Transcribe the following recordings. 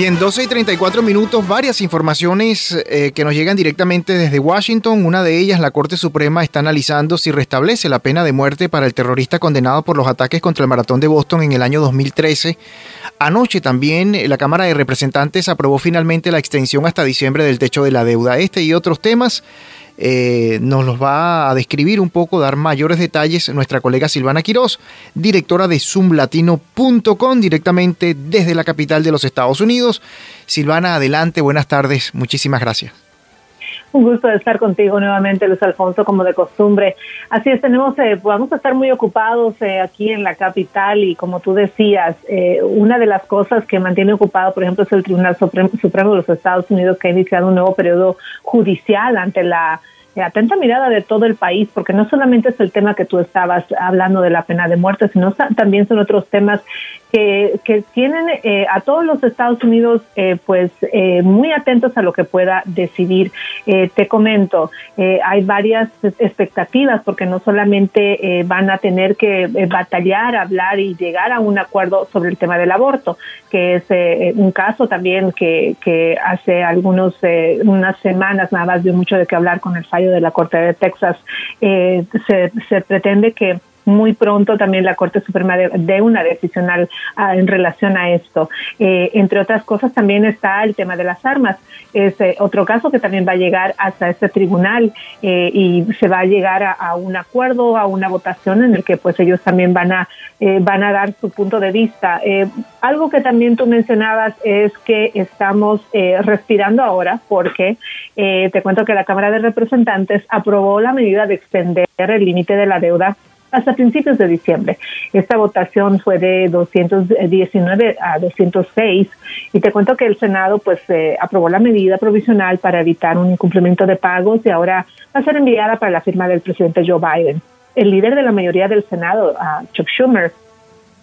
Bien, 12 y 34 minutos, varias informaciones eh, que nos llegan directamente desde Washington. Una de ellas, la Corte Suprema está analizando si restablece la pena de muerte para el terrorista condenado por los ataques contra el maratón de Boston en el año 2013. Anoche también la Cámara de Representantes aprobó finalmente la extensión hasta diciembre del techo de la deuda. Este y otros temas eh, nos los va a describir un poco, dar mayores detalles nuestra colega Silvana Quiroz, directora de zoomlatino.com, directamente desde la capital de los Estados Unidos. Silvana, adelante, buenas tardes, muchísimas gracias. Un gusto de estar contigo nuevamente, Luis Alfonso, como de costumbre. Así es, tenemos, eh, vamos a estar muy ocupados eh, aquí en la capital y como tú decías, eh, una de las cosas que mantiene ocupado, por ejemplo, es el Tribunal Supremo de los Estados Unidos que ha iniciado un nuevo periodo judicial ante la atenta mirada de todo el país, porque no solamente es el tema que tú estabas hablando de la pena de muerte, sino también son otros temas que, que tienen eh, a todos los Estados Unidos eh, pues eh, muy atentos a lo que pueda decidir. te comento, hay varias expectativas porque no solamente van a tener que batallar, hablar y llegar a un acuerdo sobre el tema del aborto, que es un caso también que, que hace algunos unas semanas nada más dio mucho de qué hablar con el fallo de la Corte de Texas. se, se pretende que muy pronto también la Corte Suprema de, una decisión en relación a esto. Eh, entre otras cosas también está el tema de las armas. Es eh, otro caso que también va a llegar hasta este tribunal eh, y se va a llegar a, un acuerdo, a una votación en el que pues ellos también van a van a dar su punto de vista. algo que también tú mencionabas es que estamos respirando ahora porque te cuento que la Cámara de Representantes aprobó la medida de extender el límite de la deuda hasta principios de diciembre. Esta votación fue de 219 a 206 y te cuento que el Senado pues eh, aprobó la medida provisional para evitar un incumplimiento de pagos y ahora va a ser enviada para la firma del presidente Joe Biden. El líder de la mayoría del Senado, Chuck Schumer,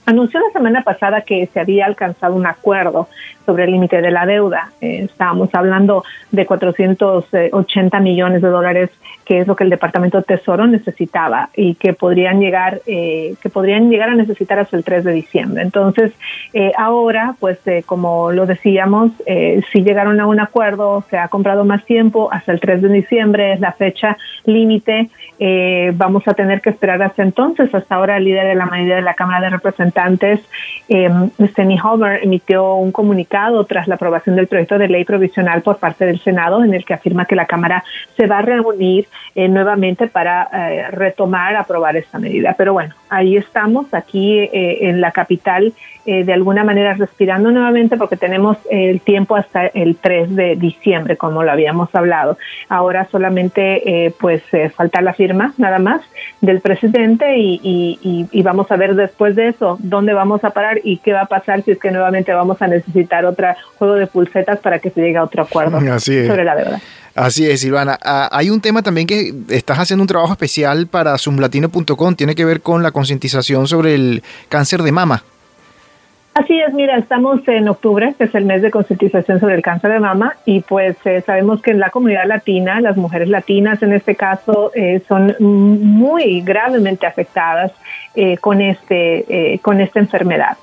anunció la semana pasada que se había alcanzado un acuerdo sobre el límite de la deuda. Eh, estábamos hablando de 480 millones de dólares que es lo que el Departamento de Tesoro necesitaba y que podrían llegar, eh, que podrían llegar a necesitar hasta el 3 de diciembre. Entonces, eh, ahora, pues eh, como lo decíamos, si llegaron a un acuerdo, se ha comprado más tiempo, hasta el 3 de diciembre es la fecha límite, vamos a tener que esperar hasta entonces. Hasta ahora el líder de la mayoría de la Cámara de Representantes, Steny Homer, emitió un comunicado tras la aprobación del proyecto de ley provisional por parte del Senado en el que afirma que la Cámara se va a reunir eh, nuevamente para eh, retomar, aprobar esta medida. Pero bueno, ahí estamos, aquí eh, en la capital, de alguna manera respirando nuevamente porque tenemos el tiempo hasta el 3 de diciembre, como lo habíamos hablado. Ahora solamente pues falta la firma nada más del presidente y, y, vamos a ver después de eso dónde vamos a parar y qué va a pasar si es que nuevamente vamos a necesitar otro juego de pulsetas para que se llegue a otro acuerdo sobre la deuda. Así es, Silvana. Ah, hay un tema también que estás haciendo un trabajo especial para zoomlatino.com, tiene que ver con la concientización sobre el cáncer de mama. Así es, mira, estamos en octubre, que es el mes de concientización sobre el cáncer de mama, y pues eh, sabemos que en la comunidad latina, las mujeres latinas en este caso, eh, son muy gravemente afectadas eh, con, este, con esta enfermedad.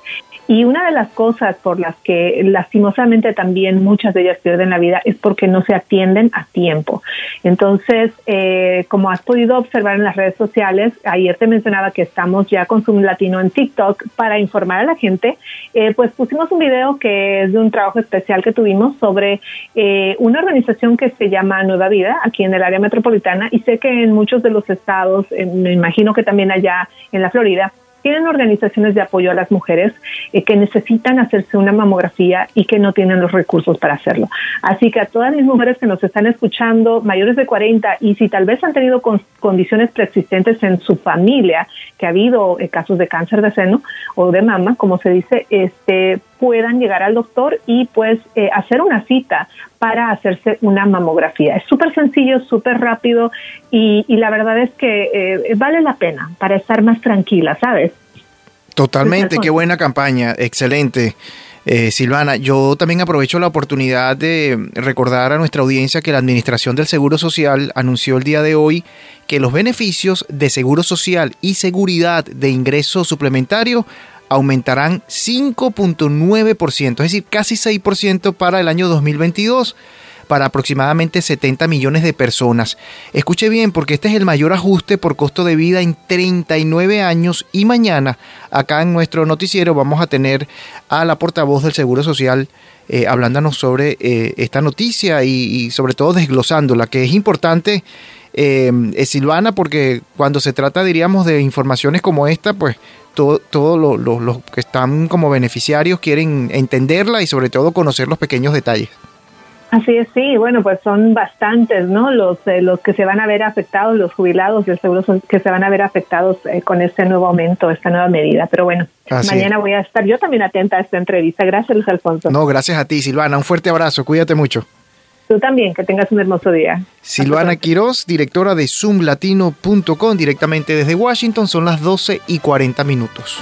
Y una de las cosas por las que lastimosamente también muchas de ellas pierden la vida es porque no se atienden a tiempo. Entonces, eh, como has podido observar en las redes sociales, ayer te mencionaba que estamos ya con Zoom Latino en TikTok para informar a la gente, eh, pues pusimos un video que es de un trabajo especial que tuvimos sobre eh, una organización que se llama Nueva Vida aquí en el área metropolitana y sé que en muchos de los estados, me imagino que también allá en la Florida, tienen organizaciones de apoyo a las mujeres eh, que necesitan hacerse una mamografía y que no tienen los recursos para hacerlo. Así que a todas mis mujeres que nos están escuchando, mayores de 40, y si tal vez han tenido condiciones preexistentes en su familia, que ha habido eh, casos de cáncer de seno o de mama, como se dice, este, puedan llegar al doctor y pues eh, hacer una cita para hacerse una mamografía. Es súper sencillo, súper rápido y, la verdad es que eh, vale la pena para estar más tranquila, ¿sabes? Totalmente, qué buena campaña, excelente. Eh, Silvana, yo también aprovecho la oportunidad de recordar a nuestra audiencia que la Administración del Seguro Social anunció el día de hoy que los beneficios de Seguro Social y seguridad de ingreso suplementario aumentarán 5.9%, es decir, casi 6% para el año 2022 para aproximadamente 70 millones de personas. Escuche bien, porque este es el mayor ajuste por costo de vida en 39 años y mañana acá en nuestro noticiero vamos a tener a la portavoz del Seguro Social eh, hablándonos sobre eh, esta noticia y, sobre todo desglosándola, que es importante. Eh, Silvana, porque cuando se trata, diríamos, de informaciones como esta, pues todos todo los que están como beneficiarios quieren entenderla y sobre todo conocer los pequeños detalles. Así es, sí, bueno, pues son bastantes, ¿no? Los, eh, los que se van a ver afectados, los jubilados del seguro que se van a ver afectados eh, con este nuevo aumento, esta nueva medida. Pero bueno, mañana voy a estar yo también atenta a esta entrevista. Gracias, Luis Alfonso. No, gracias a ti, Silvana. Un fuerte abrazo. Cuídate mucho. Tú también, que tengas un hermoso día. Silvana Quiroz, directora de zoomlatino.com, directamente desde Washington, son las 12 y 40 minutos.